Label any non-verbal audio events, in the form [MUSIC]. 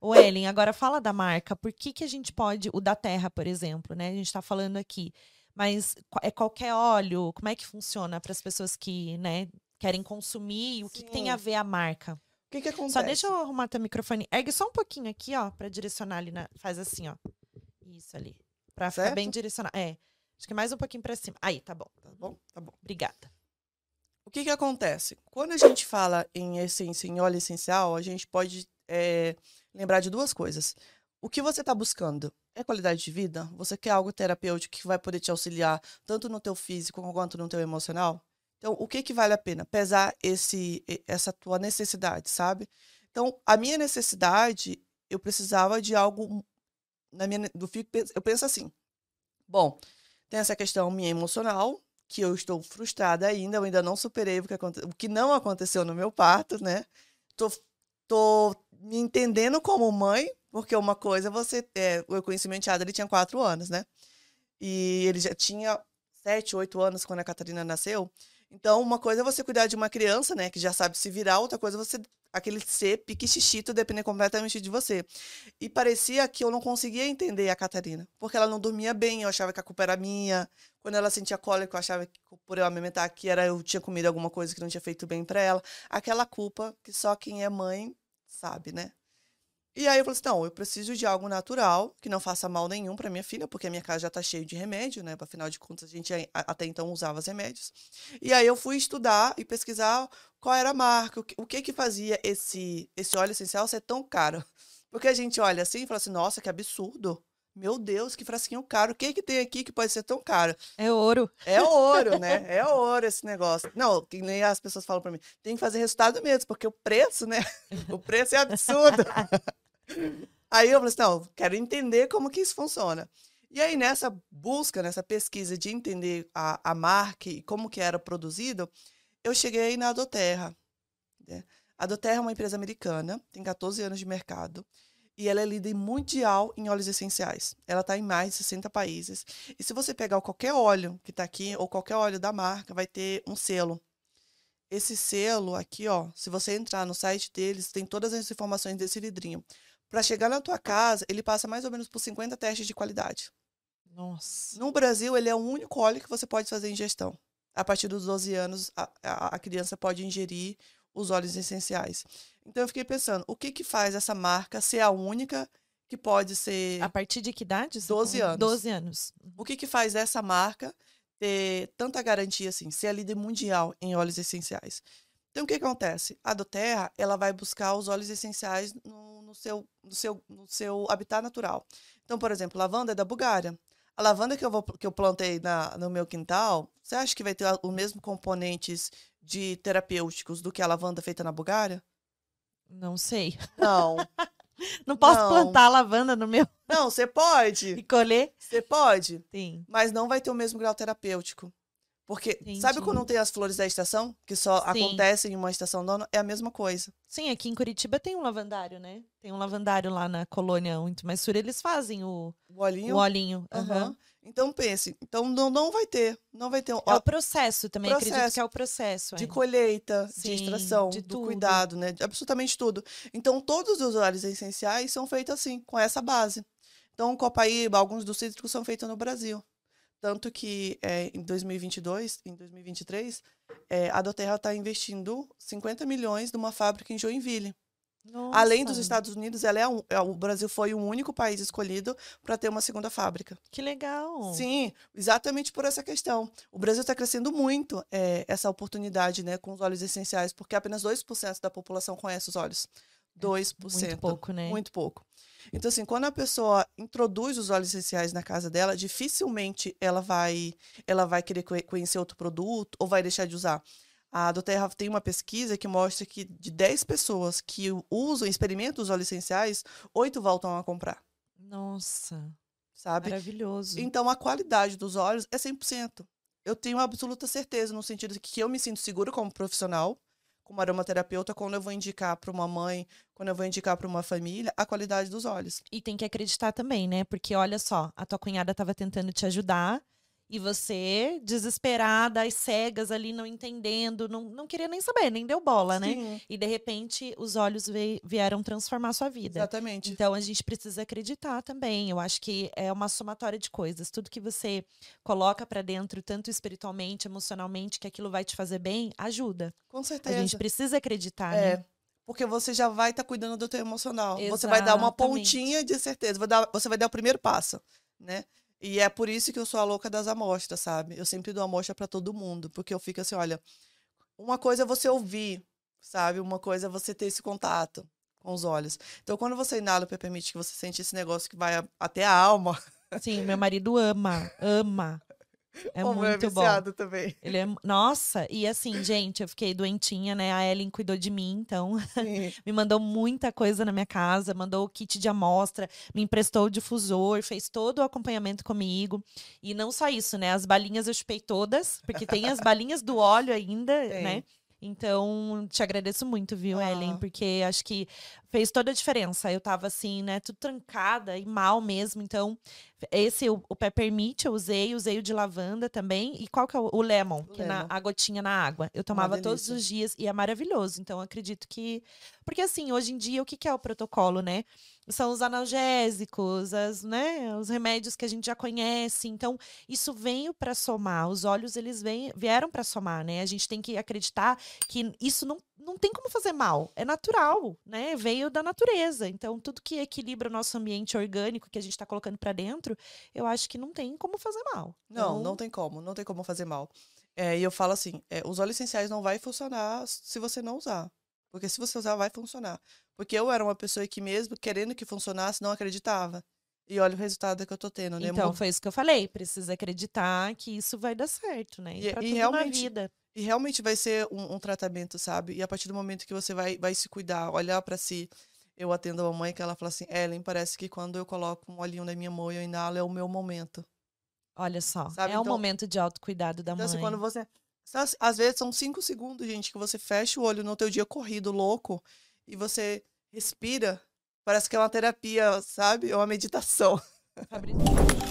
O Ellen, agora fala da marca. Por que, que a gente pode. O da terra, por exemplo, né? A gente está falando aqui. Mas é qualquer óleo? Como é que funciona para as pessoas que, né, querem consumir? O que, que, tem a ver a marca? O que, que acontece? Só deixa eu arrumar teu microfone. Ergue só um pouquinho aqui, ó, para direcionar ali. Na... Faz assim, ó. Isso ali. Certo? ficar bem direcionado. É. Acho que mais um pouquinho para cima. Aí, tá bom. Tá bom? Tá bom. Obrigada. O que que acontece? Quando a gente fala em essência, em óleo essencial, a gente pode é, lembrar de duas coisas. O que você está buscando é qualidade de vida? Você quer algo terapêutico que vai poder te auxiliar tanto no teu físico quanto no teu emocional? Então, o que que vale a pena? Pesar esse, essa tua necessidade, sabe? Então, a minha necessidade, eu precisava de algo na minha do eu penso assim. Bom, tem essa questão minha emocional, que eu estou frustrada ainda, eu ainda não superei o que, o que não aconteceu no meu parto, né? Tô, tô me entendendo como mãe, porque uma coisa você. É, eu conheci meu enteado, ele tinha quatro anos, né? E ele já tinha sete, oito anos quando a Catarina nasceu. Então, uma coisa é você cuidar de uma criança, né, que já sabe se virar, outra coisa é você aquele ser pique xixito depender completamente de você. E parecia que eu não conseguia entender a Catarina, porque ela não dormia bem, eu achava que a culpa era minha. Quando ela sentia cólica, eu achava que por eu amamentar que era eu tinha comido alguma coisa que não tinha feito bem para ela. Aquela culpa que só quem é mãe sabe, né? E aí eu falei assim, não, eu preciso de algo natural, que não faça mal nenhum para minha filha, porque a minha casa já tá cheia de remédio, né? Afinal de contas, a gente até então usava os remédios. E aí eu fui estudar e pesquisar qual era a marca, o que que fazia esse, esse óleo essencial ser tão caro. Porque a gente olha assim e fala assim, nossa, que absurdo. Meu Deus, que frasquinho caro. O que que tem aqui que pode ser tão caro? É ouro. É ouro, né? É ouro esse negócio. Não, que nem as pessoas falam para mim. Tem que fazer resultado mesmo, porque o preço, né? [LAUGHS] O preço é absurdo. [LAUGHS] aí eu falei assim, não, quero entender como que isso funciona. E aí, nessa busca, nessa pesquisa de entender a, a marca e como que era produzido, eu cheguei na Doterra. Né? A Doterra é uma empresa americana, tem 14 anos de mercado e ela é líder mundial em óleos essenciais. Ela está em mais de 60 países. E se você pegar qualquer óleo que está aqui, ou qualquer óleo da marca, vai ter um selo. Esse selo aqui, ó, se você entrar no site deles, tem todas as informações desse vidrinho. Para chegar na tua casa, ele passa mais ou menos por 50 testes de qualidade. Nossa. No Brasil, ele é o único óleo que você pode fazer ingestão. A partir dos 12 anos, a, a, a criança pode ingerir os óleos essenciais. Então eu fiquei pensando, o que que faz essa marca ser a única que pode ser... A partir de que idade? 12 anos. 12 anos. O que que faz essa marca ter tanta garantia assim, ser a líder mundial em óleos essenciais? Então o que acontece? A Doterra, ela vai buscar os óleos essenciais no, no, seu, no, seu, no seu habitat natural. Então, por exemplo, lavanda é da Bulgária. A lavanda que eu, vou, que eu plantei na, no meu quintal, você acha que vai ter os mesmos componentes de terapêuticos do que a lavanda feita na Bulgária? Não sei. Não. [LAUGHS] Não posso não. plantar lavanda no meu. Não, você pode. [LAUGHS] E colher? Você pode. Sim. Mas não vai ter o mesmo grau terapêutico. Porque, Entendi. sabe quando não tem as flores da estação? Que só Sim. acontecem em uma estação dona? É a mesma coisa. Sim, aqui em Curitiba tem um lavandário, né? Tem um lavandário lá na colônia muito mais sur, eles fazem o, o olhinho. O olhinho. Uhum. Então pense, então não, não vai ter, não vai ter. É o processo também, processo acredito que é o processo. De colheita, Sim, de extração, de do tudo. cuidado, né? De absolutamente tudo. Então todos os óleos essenciais são feitos assim, com essa base. Então, Copaíba, alguns dos cítricos são feitos no Brasil. Tanto que é, em 2022, em 2023, é, a Doterra está investindo 50 milhões numa fábrica em Joinville. Nossa. Além dos Estados Unidos, ela é um, é, o Brasil foi o único país escolhido para ter uma segunda fábrica. Que legal! Sim, exatamente por essa questão. O Brasil está crescendo muito é, essa oportunidade né, com os óleos essenciais, porque apenas 2% da população conhece os óleos. 2%. É muito pouco, né? Muito pouco. Então, assim, quando a pessoa introduz os óleos essenciais na casa dela, dificilmente ela vai, ela vai querer conhecer outro produto ou vai deixar de usar. A Doterra tem uma pesquisa que mostra que de 10 pessoas que usam, experimentam os óleos essenciais, 8 voltam a comprar. Nossa. Sabe? Maravilhoso. Então, a qualidade dos óleos é 100%. Eu tenho absoluta certeza, no sentido de que eu me sinto seguro como profissional, como aromaterapeuta, quando eu vou indicar para uma mãe, quando eu vou indicar para uma família, a qualidade dos óleos. E tem que acreditar também, né? Porque olha só, a tua cunhada estava tentando te ajudar E você, desesperada, às cegas ali, não entendendo, não, não queria nem saber, nem deu bola, né? Sim, E de repente os olhos vieram transformar a sua vida. exatamente. Então a gente precisa acreditar também. Eu acho que é uma somatória de coisas. Tudo que você coloca pra dentro, tanto espiritualmente, emocionalmente, que aquilo vai te fazer bem, ajuda. Com A certeza. gente precisa acreditar, É, né? porque você já vai estar cuidando do teu emocional. Você vai dar uma Exatamente. pontinha de certeza. vai dar- você vai dar o primeiro passo, né? E é por isso que eu sou a louca das amostras, sabe? Eu sempre dou amostra para todo mundo, porque eu fico assim, olha, uma coisa é você ouvir, sabe? Uma coisa é você ter esse contato com os olhos. Então, quando você inala o que você sente esse negócio que vai até a alma, Sim, meu marido ama, ama. É como é muito bom. viciado também. Ele é, nossa, e assim, gente, eu fiquei doentinha, né? A Ellen cuidou de mim, então [LAUGHS] me mandou muita coisa na minha casa, mandou o kit de amostra, me emprestou o difusor, fez todo o acompanhamento comigo. E não só isso, né? As balinhas eu chupei todas, porque tem as balinhas do óleo ainda, né? Então, te agradeço muito, viu, Ellen? Ah. Porque acho que fez toda a diferença. Eu tava assim, né, tudo trancada e mal mesmo. Então, esse, o, o peppermint eu usei, usei o de lavanda também. E qual que é o, o lemon? O que é na, lemon. a gotinha na água. Eu tomava todos os dias e é maravilhoso. Então, acredito que. Porque assim, hoje em dia, o que, que é o protocolo, né? São os analgésicos, as, né, os remédios que a gente já conhece. Então, isso veio para somar. Os olhos, eles vêm, vieram para somar, né? A gente tem que acreditar que isso não, não tem como fazer mal. É natural, né? Veio da natureza. Então, tudo que equilibra o nosso ambiente orgânico que a gente está colocando para dentro, eu acho que não tem como fazer mal. Não, Então, não tem como, não tem como fazer mal. É, e eu falo assim, é, os óleos essenciais não vai funcionar se você não usar. Porque se você usar, vai funcionar. Porque eu era uma pessoa que mesmo querendo que funcionasse, não acreditava. E olha o resultado que eu tô tendo, né? Então, foi isso que eu falei. Precisa acreditar que isso vai dar certo, né? E, E- e realmente- vida. E realmente vai ser um, um tratamento, sabe? E a partir do momento que você vai, vai se cuidar, olhar pra si. Eu atendo a mamãe que ela fala assim, Ellen, parece que quando eu coloco um olhinho na minha mão e eu inalo, é o meu momento. Olha só. Sabe, é um então- momento de autocuidado da Então, mãe. assim, quando você. às- Às vezes são cinco segundos, gente, que você fecha o olho no teu dia corrido, louco, e você respira. Parece que é uma terapia, sabe? É uma meditação. Fabrício.